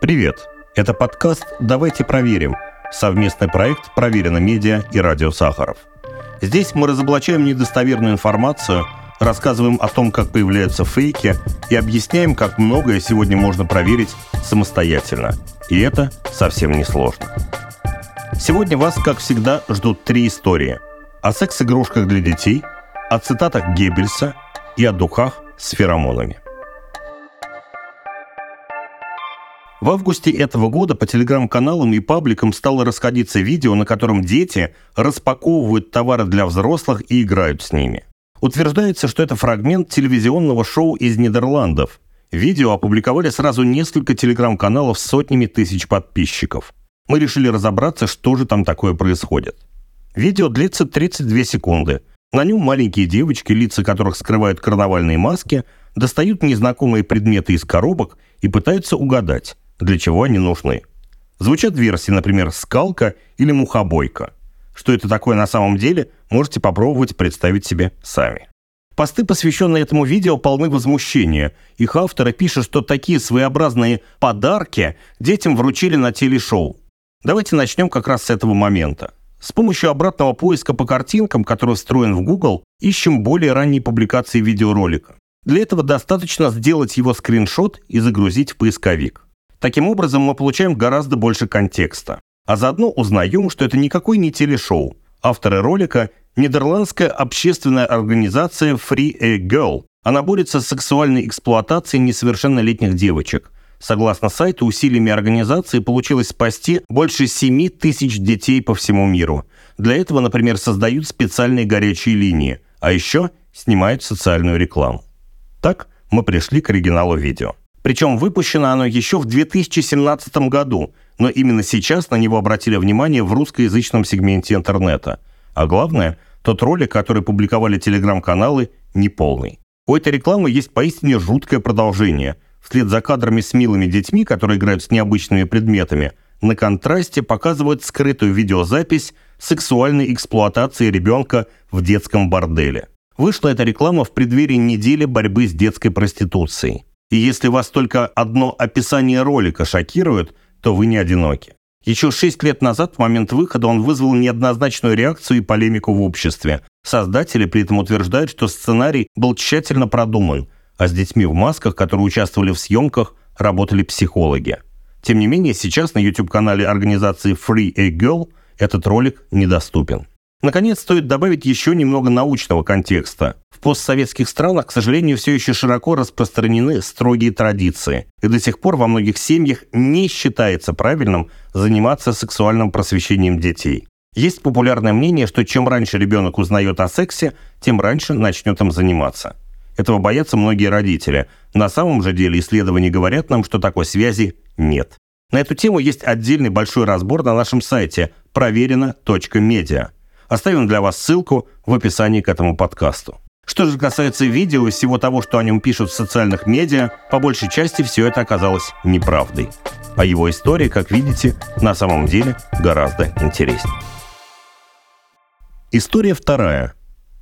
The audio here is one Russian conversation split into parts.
Привет! Это подкаст «Давайте проверим» – совместный проект «Проверено медиа» и «Радио Сахаров». Здесь мы разоблачаем недостоверную информацию, рассказываем о том, как появляются фейки и объясняем, как многое сегодня можно проверить самостоятельно. И это совсем не сложно. Сегодня вас, как всегда, ждут три истории. О секс-игрушках для детей, о цитатах Геббельса и о духах с феромонами – В августе этого года по телеграм-каналам и пабликам стало расходиться видео, на котором дети распаковывают товары для взрослых и играют с ними. Утверждается, что это фрагмент телевизионного шоу из Нидерландов. Видео опубликовали сразу несколько телеграм-каналов с сотнями тысяч подписчиков. Мы решили разобраться, что же там такое происходит. Видео длится 32 секунды. На нем маленькие девочки, лица которых скрывают карнавальные маски, достают незнакомые предметы из коробок и пытаются угадать, для чего они нужны. Звучат версии, например, «скалка» или «мухобойка». Что это такое на самом деле, можете попробовать представить себе сами. Посты, посвященные этому видео, полны возмущения. Их авторы пишут, что такие своеобразные подарки детям вручили на телешоу. Давайте начнем как раз с этого момента. С помощью обратного поиска по картинкам, который встроен в Google, ищем более ранние публикации видеоролика. Для этого достаточно сделать его скриншот и загрузить в поисковик. Таким образом, мы получаем гораздо больше контекста. А заодно узнаем, что это никакой не телешоу. Авторы ролика – нидерландская общественная организация Free a Girl. Она борется с сексуальной эксплуатацией несовершеннолетних девочек. Согласно сайту, усилиями организации получилось спасти больше 7 тысяч детей по всему миру. Для этого, например, создают специальные горячие линии, а еще снимают социальную рекламу. Так мы пришли к оригиналу видео. Причем выпущено оно еще в 2017 году, но именно сейчас на него обратили внимание в русскоязычном сегменте интернета. А главное, тот ролик, который публиковали телеграм-каналы, неполный. У этой рекламы есть поистине жуткое продолжение. Вслед за кадрами с милыми детьми, которые играют с необычными предметами, на контрасте показывают скрытую видеозапись сексуальной эксплуатации ребенка в детском борделе. Вышла эта реклама в преддверии недели борьбы с детской проституцией. И если вас только одно описание ролика шокирует, то вы не одиноки. Еще шесть лет назад, в момент выхода, он вызвал неоднозначную реакцию и полемику в обществе. Создатели при этом утверждают, что сценарий был тщательно продуман, а с детьми в масках, которые участвовали в съемках, работали психологи. Тем не менее, сейчас на YouTube-канале организации Free a Girl этот ролик недоступен. Наконец, стоит добавить еще немного научного контекста. В постсоветских странах, к сожалению, все еще широко распространены строгие традиции. И до сих пор во многих семьях не считается правильным заниматься сексуальным просвещением детей. Есть популярное мнение, что чем раньше ребенок узнает о сексе, тем раньше начнет им заниматься. Этого боятся многие родители. На самом же деле исследования говорят нам, что такой связи нет. На эту тему есть отдельный большой разбор на нашем сайте проверено.медиа. Оставим для вас ссылку в описании к этому подкасту. Что же касается видео и всего того, что о нем пишут в социальных медиа, по большей части все это оказалось неправдой. А его история, как видите, на самом деле гораздо интереснее. История вторая.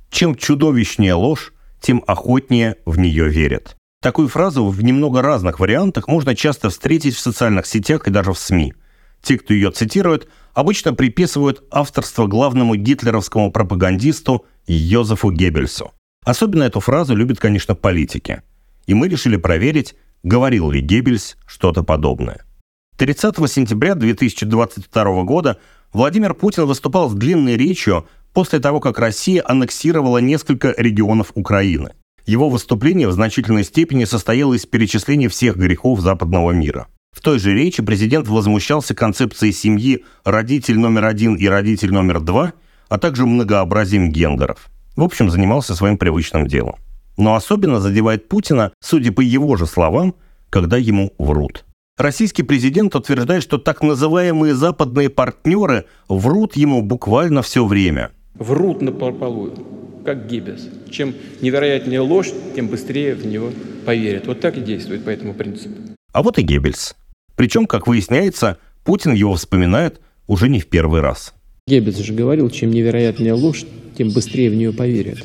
Чем чудовищнее ложь, тем охотнее в нее верят. Такую фразу в немного разных вариантах можно часто встретить в социальных сетях и даже в СМИ. Те, кто ее цитирует, обычно приписывают авторство главному гитлеровскому пропагандисту Йозефу Геббельсу. Особенно эту фразу любят, конечно, политики. И мы решили проверить, говорил ли Геббельс что-то подобное. 30 сентября 2022 года Владимир Путин выступал с длинной речью после того, как Россия аннексировала несколько регионов Украины. Его выступление в значительной степени состояло из перечисления всех грехов западного мира – в той же речи президент возмущался концепцией семьи родитель номер один и родитель номер два, а также многообразием гендеров. В общем, занимался своим привычным делом. Но особенно задевает Путина, судя по его же словам, когда ему врут. Российский президент утверждает, что так называемые западные партнеры врут ему буквально все время. Врут на полу, как Геббельс. Чем невероятнее ложь, тем быстрее в него поверят. Вот так и действует по этому принципу. А вот и Геббельс. Причем, как выясняется, Путин его вспоминает уже не в первый раз. Геббельс же говорил, чем невероятнее ложь, тем быстрее в нее поверят.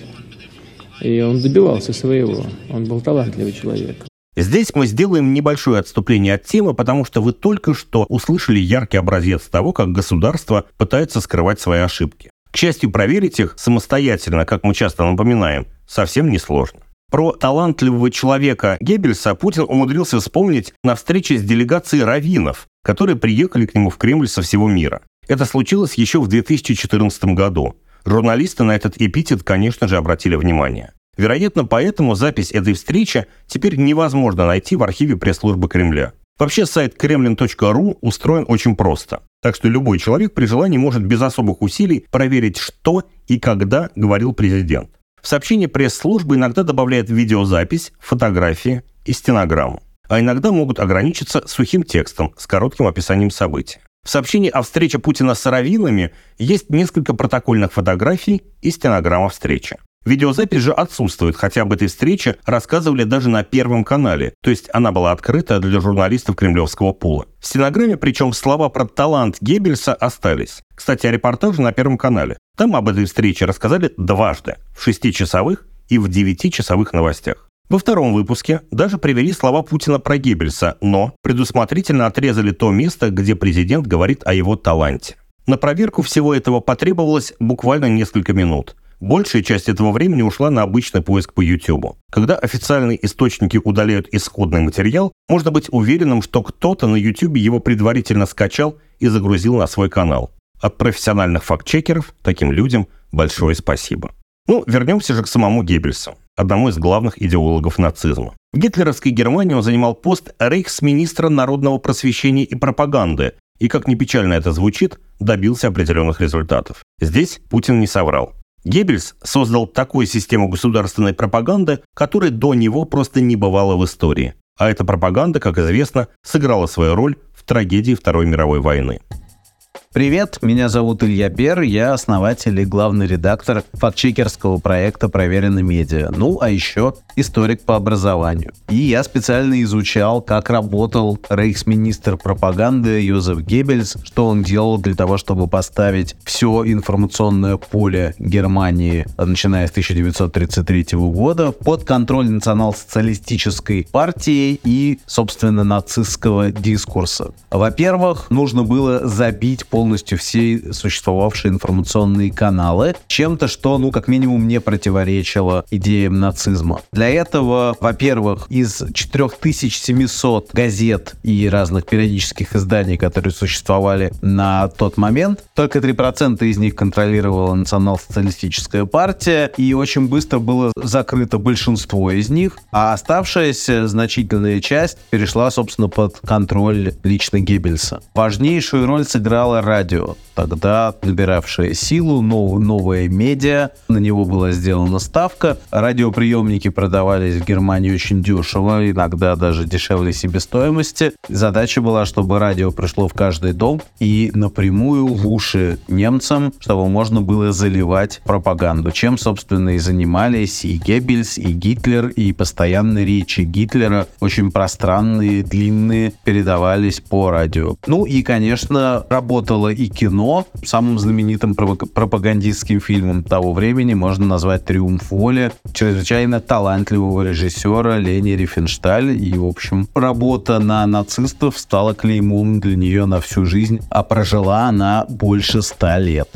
И он добивался своего. Он был талантливый человек. Здесь мы сделаем небольшое отступление от темы, потому что вы только что услышали яркий образец того, как государство пытается скрывать свои ошибки. К счастью, проверить их самостоятельно, как мы часто напоминаем, совсем несложно. Про талантливого человека Геббельса Путин умудрился вспомнить на встрече с делегацией раввинов, которые приехали к нему в Кремль со всего мира. Это случилось еще в 2014 году. Журналисты на этот эпитет, конечно же, обратили внимание. Вероятно, поэтому запись этой встречи теперь невозможно найти в архиве пресс-службы Кремля. Вообще сайт kremlin.ru устроен очень просто. Так что любой человек при желании может без особых усилий проверить, что и когда говорил президент. В сообщении пресс-службы иногда добавляют видеозапись, фотографии и стенограмму. А иногда могут ограничиться сухим текстом с коротким описанием событий. В сообщении о встрече Путина с Аравинами есть несколько протокольных фотографий и стенограмма встречи. Видеозапись же отсутствует, хотя об этой встрече рассказывали даже на Первом канале, то есть она была открыта для журналистов кремлевского пула. В стенограмме, причем слова про талант Геббельса остались. Кстати, о репортаже на Первом канале. Там об этой встрече рассказали дважды, в шестичасовых и в девятичасовых новостях. Во втором выпуске даже привели слова Путина про Геббельса, но предусмотрительно отрезали то место, где президент говорит о его таланте. На проверку всего этого потребовалось буквально несколько минут. Большая часть этого времени ушла на обычный поиск по YouTube. Когда официальные источники удаляют исходный материал, можно быть уверенным, что кто-то на YouTube его предварительно скачал и загрузил на свой канал. От профессиональных фактчекеров таким людям большое спасибо. Ну, вернемся же к самому Геббельсу одному из главных идеологов нацизма. В гитлеровской Германии он занимал пост рейхсминистра народного просвещения и пропаганды, и, как ни печально это звучит, добился определенных результатов. Здесь Путин не соврал. Геббельс создал такую систему государственной пропаганды, которой до него просто не бывало в истории. А эта пропаганда, как известно, сыграла свою роль в трагедии Второй мировой войны. Привет, меня зовут Илья Бер, я основатель и главный редактор фактчекерского проекта «Проверено медиа», ну а еще историк по образованию. И я специально изучал, как работал рейхсминистр пропаганды Йозеф Геббельс, что он делал для того, чтобы поставить все информационное поле Германии, начиная с 1933 года, под контроль национал-социалистической партии и, собственно, нацистского дискурса. Во-первых, нужно было забить пол полностью все существовавшие информационные каналы чем-то, что, ну, как минимум, не противоречило идеям нацизма. Для этого, во-первых, из 4700 газет и разных периодических изданий, которые существовали на тот момент, только 3% из них контролировала национал-социалистическая партия, и очень быстро было закрыто большинство из них, а оставшаяся значительная часть перешла, собственно, под контроль лично Геббельса. Важнейшую роль сыграла радио, тогда набиравшее силу, нов, новое медиа, на него была сделана ставка. Радиоприемники продавались в Германии очень дешево, иногда даже дешевле себестоимости. Задача была, чтобы радио пришло в каждый дом и напрямую в уши немцам, чтобы можно было заливать пропаганду, чем, собственно, и занимались и Геббельс, и Гитлер, и постоянные речи Гитлера, очень пространные, длинные, передавались по радио. Ну и, конечно, работала было и кино. Самым знаменитым пропагандистским фильмом того времени можно назвать «Триумф воли» чрезвычайно талантливого режиссера Лени Рифеншталь. И, в общем, работа на нацистов стала клеймом для нее на всю жизнь, а прожила она больше ста лет.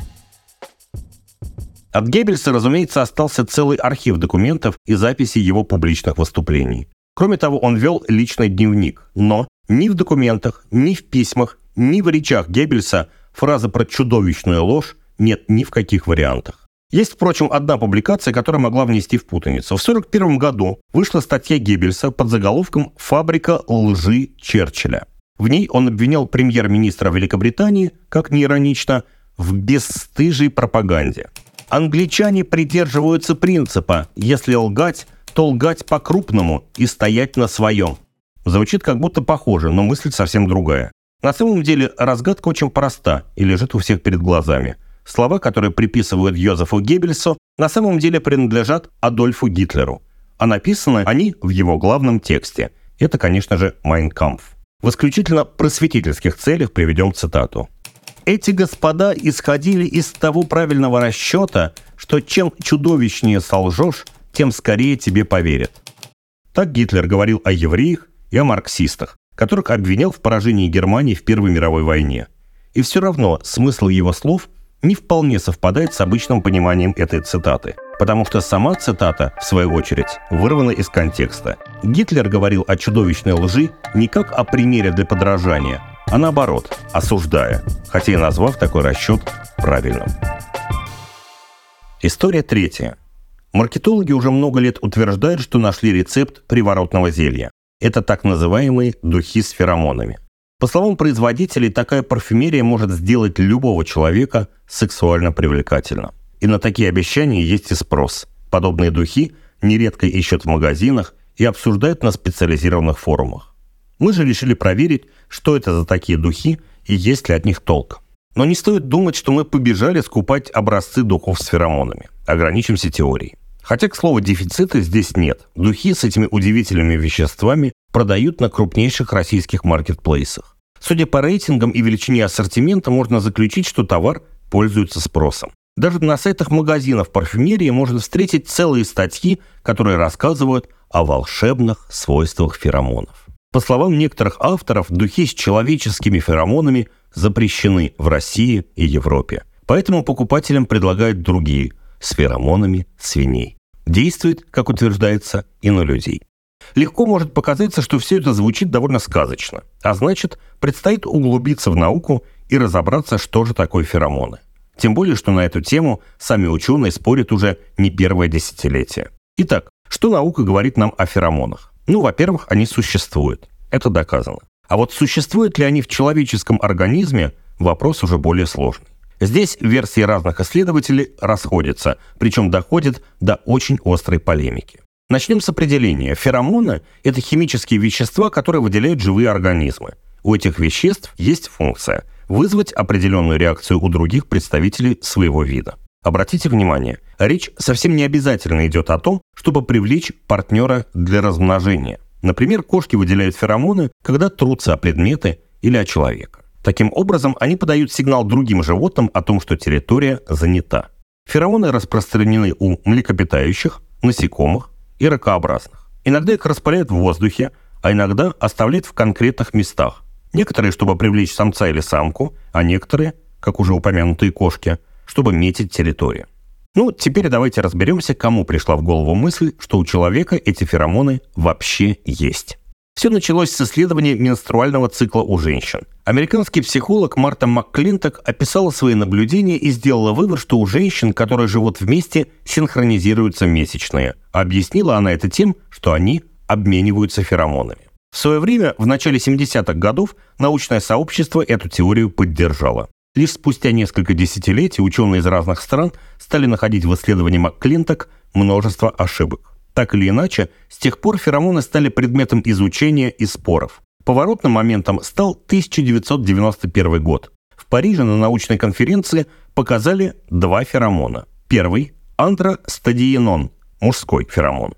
От Геббельса, разумеется, остался целый архив документов и записей его публичных выступлений. Кроме того, он вел личный дневник. Но ни в документах, ни в письмах, ни в речах Геббельса фразы про чудовищную ложь нет ни в каких вариантах. Есть, впрочем, одна публикация, которая могла внести в путаницу. В 1941 году вышла статья Геббельса под заголовком «Фабрика лжи Черчилля». В ней он обвинял премьер-министра Великобритании, как не иронично, в бесстыжей пропаганде. Англичане придерживаются принципа «если лгать, то лгать по-крупному и стоять на своем». Звучит как будто похоже, но мысль совсем другая. На самом деле разгадка очень проста и лежит у всех перед глазами. Слова, которые приписывают Йозефу Геббельсу, на самом деле принадлежат Адольфу Гитлеру. А написаны они в его главном тексте. Это, конечно же, «Майн Кампф». В исключительно просветительских целях приведем цитату. Эти господа исходили из того правильного расчета, что чем чудовищнее солжешь, тем скорее тебе поверят. Так Гитлер говорил о евреях и о марксистах, которых обвинял в поражении Германии в Первой мировой войне. И все равно смысл его слов не вполне совпадает с обычным пониманием этой цитаты, потому что сама цитата, в свою очередь, вырвана из контекста. Гитлер говорил о чудовищной лжи не как о примере для подражания, а наоборот, осуждая, хотя и назвав такой расчет правильным. История третья. Маркетологи уже много лет утверждают, что нашли рецепт приворотного зелья. Это так называемые духи с феромонами. По словам производителей, такая парфюмерия может сделать любого человека сексуально привлекательным. И на такие обещания есть и спрос. Подобные духи нередко ищут в магазинах и обсуждают на специализированных форумах. Мы же решили проверить, что это за такие духи и есть ли от них толк. Но не стоит думать, что мы побежали скупать образцы духов с феромонами. Ограничимся теорией. Хотя, к слову, дефицита здесь нет. Духи с этими удивительными веществами продают на крупнейших российских маркетплейсах. Судя по рейтингам и величине ассортимента, можно заключить, что товар пользуется спросом. Даже на сайтах магазинов парфюмерии можно встретить целые статьи, которые рассказывают о волшебных свойствах феромонов. По словам некоторых авторов, духи с человеческими феромонами запрещены в России и Европе. Поэтому покупателям предлагают другие с феромонами свиней действует, как утверждается, и на людей. Легко может показаться, что все это звучит довольно сказочно, а значит, предстоит углубиться в науку и разобраться, что же такое феромоны. Тем более, что на эту тему сами ученые спорят уже не первое десятилетие. Итак, что наука говорит нам о феромонах? Ну, во-первых, они существуют. Это доказано. А вот существуют ли они в человеческом организме, вопрос уже более сложный. Здесь версии разных исследователей расходятся, причем доходят до очень острой полемики. Начнем с определения. Феромоны – это химические вещества, которые выделяют живые организмы. У этих веществ есть функция – вызвать определенную реакцию у других представителей своего вида. Обратите внимание, речь совсем не обязательно идет о том, чтобы привлечь партнера для размножения. Например, кошки выделяют феромоны, когда трутся о предметы или о человека. Таким образом, они подают сигнал другим животным о том, что территория занята. Феромоны распространены у млекопитающих, насекомых и ракообразных. Иногда их распыляют в воздухе, а иногда оставляют в конкретных местах. Некоторые, чтобы привлечь самца или самку, а некоторые, как уже упомянутые кошки, чтобы метить территорию. Ну, теперь давайте разберемся, кому пришла в голову мысль, что у человека эти феромоны вообще есть. Все началось с исследования менструального цикла у женщин. Американский психолог Марта МакКлинток описала свои наблюдения и сделала вывод, что у женщин, которые живут вместе, синхронизируются месячные. Объяснила она это тем, что они обмениваются феромонами. В свое время, в начале 70-х годов, научное сообщество эту теорию поддержало. Лишь спустя несколько десятилетий ученые из разных стран стали находить в исследовании МакКлинток множество ошибок. Так или иначе, с тех пор феромоны стали предметом изучения и споров. Поворотным моментом стал 1991 год. В Париже на научной конференции показали два феромона. Первый – андростадиенон, мужской феромон,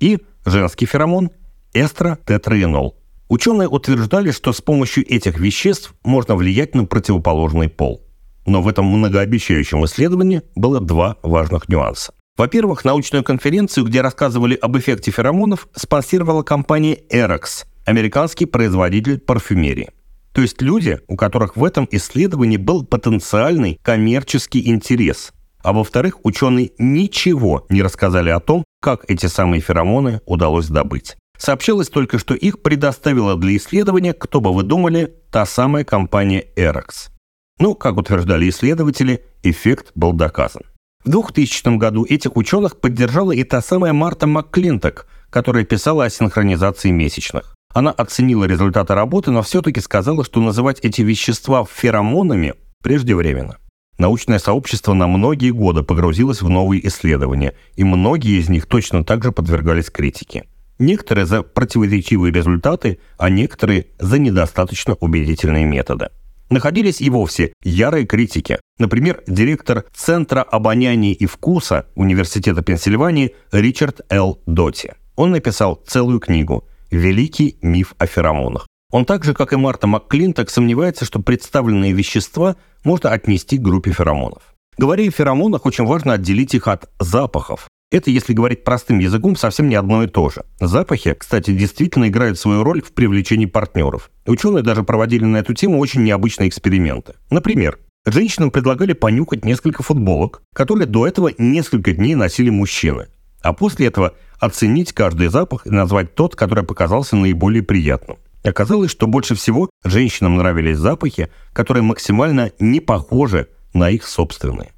и женский феромон – эстротетраенол. Ученые утверждали, что с помощью этих веществ можно влиять на противоположный пол. Но в этом многообещающем исследовании было два важных нюанса. Во-первых, научную конференцию, где рассказывали об эффекте феромонов, спонсировала компания Erox, американский производитель парфюмерии. То есть люди, у которых в этом исследовании был потенциальный коммерческий интерес. А во-вторых, ученые ничего не рассказали о том, как эти самые феромоны удалось добыть. Сообщалось только, что их предоставила для исследования, кто бы вы думали, та самая компания Erox. Ну, как утверждали исследователи, эффект был доказан. В 2000 году этих ученых поддержала и та самая Марта МакКлинток, которая писала о синхронизации месячных. Она оценила результаты работы, но все-таки сказала, что называть эти вещества феромонами преждевременно. Научное сообщество на многие годы погрузилось в новые исследования, и многие из них точно так же подвергались критике. Некоторые за противоречивые результаты, а некоторые за недостаточно убедительные методы находились и вовсе ярые критики. Например, директор Центра обоняния и вкуса Университета Пенсильвании Ричард Л. Доти. Он написал целую книгу «Великий миф о феромонах». Он так же, как и Марта МакКлинток, сомневается, что представленные вещества можно отнести к группе феромонов. Говоря о феромонах, очень важно отделить их от запахов. Это, если говорить простым языком, совсем не одно и то же. Запахи, кстати, действительно играют свою роль в привлечении партнеров. Ученые даже проводили на эту тему очень необычные эксперименты. Например, женщинам предлагали понюхать несколько футболок, которые до этого несколько дней носили мужчины. А после этого оценить каждый запах и назвать тот, который показался наиболее приятным. Оказалось, что больше всего женщинам нравились запахи, которые максимально не похожи на их собственные.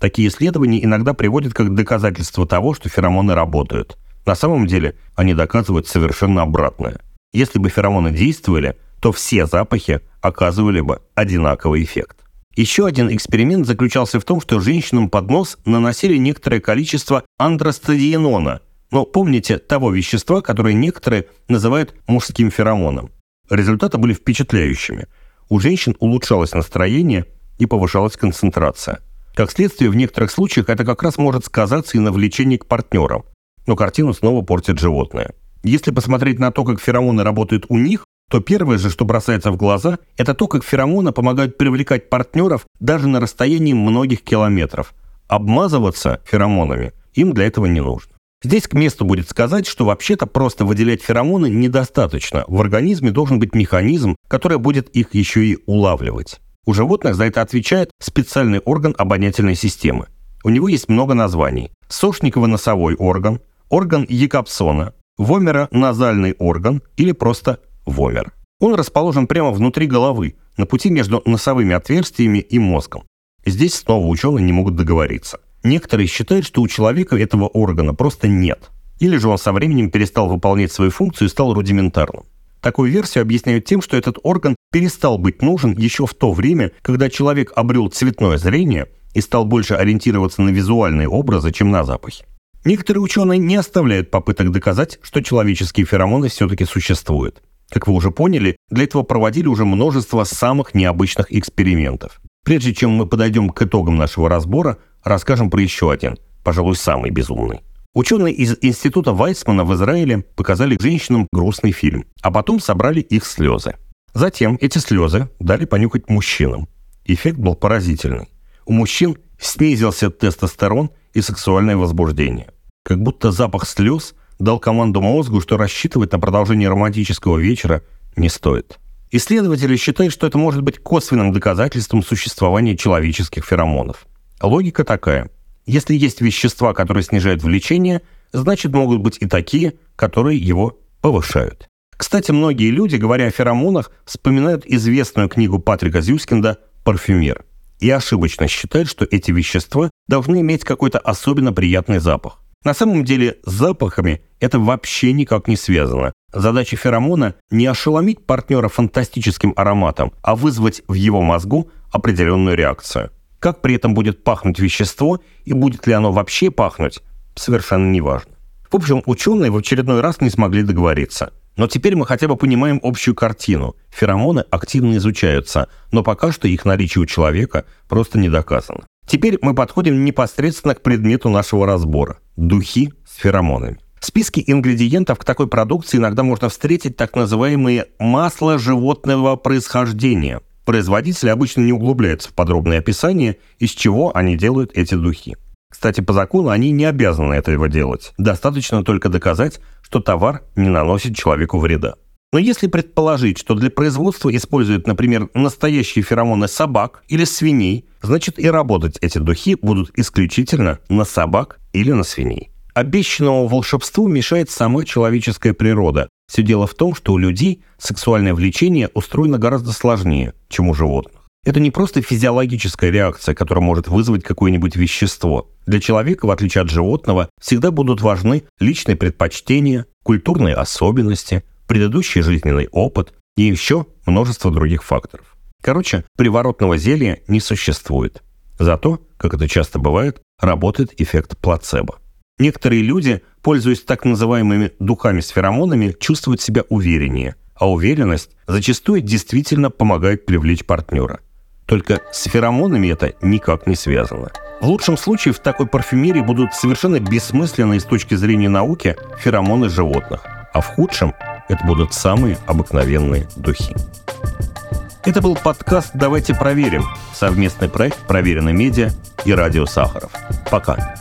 Такие исследования иногда приводят как доказательство того, что феромоны работают. На самом деле они доказывают совершенно обратное. Если бы феромоны действовали, то все запахи оказывали бы одинаковый эффект. Еще один эксперимент заключался в том, что женщинам под нос наносили некоторое количество андростадиенона, но помните того вещества, которое некоторые называют мужским феромоном. Результаты были впечатляющими. У женщин улучшалось настроение и повышалась концентрация – как следствие, в некоторых случаях это как раз может сказаться и на влечении к партнерам. Но картину снова портит животное. Если посмотреть на то, как феромоны работают у них, то первое же, что бросается в глаза, это то, как феромоны помогают привлекать партнеров даже на расстоянии многих километров. Обмазываться феромонами им для этого не нужно. Здесь к месту будет сказать, что вообще-то просто выделять феромоны недостаточно. В организме должен быть механизм, который будет их еще и улавливать. У животных за это отвечает специальный орган обонятельной системы. У него есть много названий. Сошниково-носовой орган, орган Якобсона, вомеро-назальный орган или просто вомер. Он расположен прямо внутри головы, на пути между носовыми отверстиями и мозгом. Здесь снова ученые не могут договориться. Некоторые считают, что у человека этого органа просто нет. Или же он со временем перестал выполнять свою функцию и стал рудиментарным. Такую версию объясняют тем, что этот орган перестал быть нужен еще в то время, когда человек обрел цветное зрение и стал больше ориентироваться на визуальные образы, чем на запахи. Некоторые ученые не оставляют попыток доказать, что человеческие феромоны все-таки существуют. Как вы уже поняли, для этого проводили уже множество самых необычных экспериментов. Прежде чем мы подойдем к итогам нашего разбора, расскажем про еще один, пожалуй, самый безумный. Ученые из Института Вайсмана в Израиле показали женщинам грустный фильм, а потом собрали их слезы. Затем эти слезы дали понюхать мужчинам. Эффект был поразительный. У мужчин снизился тестостерон и сексуальное возбуждение. Как будто запах слез дал команду мозгу, что рассчитывать на продолжение романтического вечера не стоит. Исследователи считают, что это может быть косвенным доказательством существования человеческих феромонов. Логика такая – если есть вещества, которые снижают влечение, значит могут быть и такие, которые его повышают. Кстати, многие люди, говоря о феромонах, вспоминают известную книгу Патрика Зюскинда «Парфюмер» и ошибочно считают, что эти вещества должны иметь какой-то особенно приятный запах. На самом деле с запахами это вообще никак не связано. Задача феромона не ошеломить партнера фантастическим ароматом, а вызвать в его мозгу определенную реакцию. Как при этом будет пахнуть вещество и будет ли оно вообще пахнуть, совершенно неважно. В общем, ученые в очередной раз не смогли договориться. Но теперь мы хотя бы понимаем общую картину. Феромоны активно изучаются, но пока что их наличие у человека просто не доказано. Теперь мы подходим непосредственно к предмету нашего разбора – духи с феромонами. В списке ингредиентов к такой продукции иногда можно встретить так называемые масла животного происхождения – Производители обычно не углубляются в подробное описание, из чего они делают эти духи. Кстати, по закону они не обязаны этого делать. Достаточно только доказать, что товар не наносит человеку вреда. Но если предположить, что для производства используют, например, настоящие феромоны собак или свиней, значит и работать эти духи будут исключительно на собак или на свиней. Обещанному волшебству мешает сама человеческая природа, все дело в том, что у людей сексуальное влечение устроено гораздо сложнее, чем у животных. Это не просто физиологическая реакция, которая может вызвать какое-нибудь вещество. Для человека, в отличие от животного, всегда будут важны личные предпочтения, культурные особенности, предыдущий жизненный опыт и еще множество других факторов. Короче, приворотного зелья не существует. Зато, как это часто бывает, работает эффект плацебо. Некоторые люди, пользуясь так называемыми духами с феромонами, чувствуют себя увереннее, а уверенность зачастую действительно помогает привлечь партнера. Только с феромонами это никак не связано. В лучшем случае в такой парфюмерии будут совершенно бессмысленные с точки зрения науки феромоны животных, а в худшем это будут самые обыкновенные духи. Это был подкаст «Давайте проверим» совместный проект «Проверенный медиа» и «Радио Сахаров». Пока.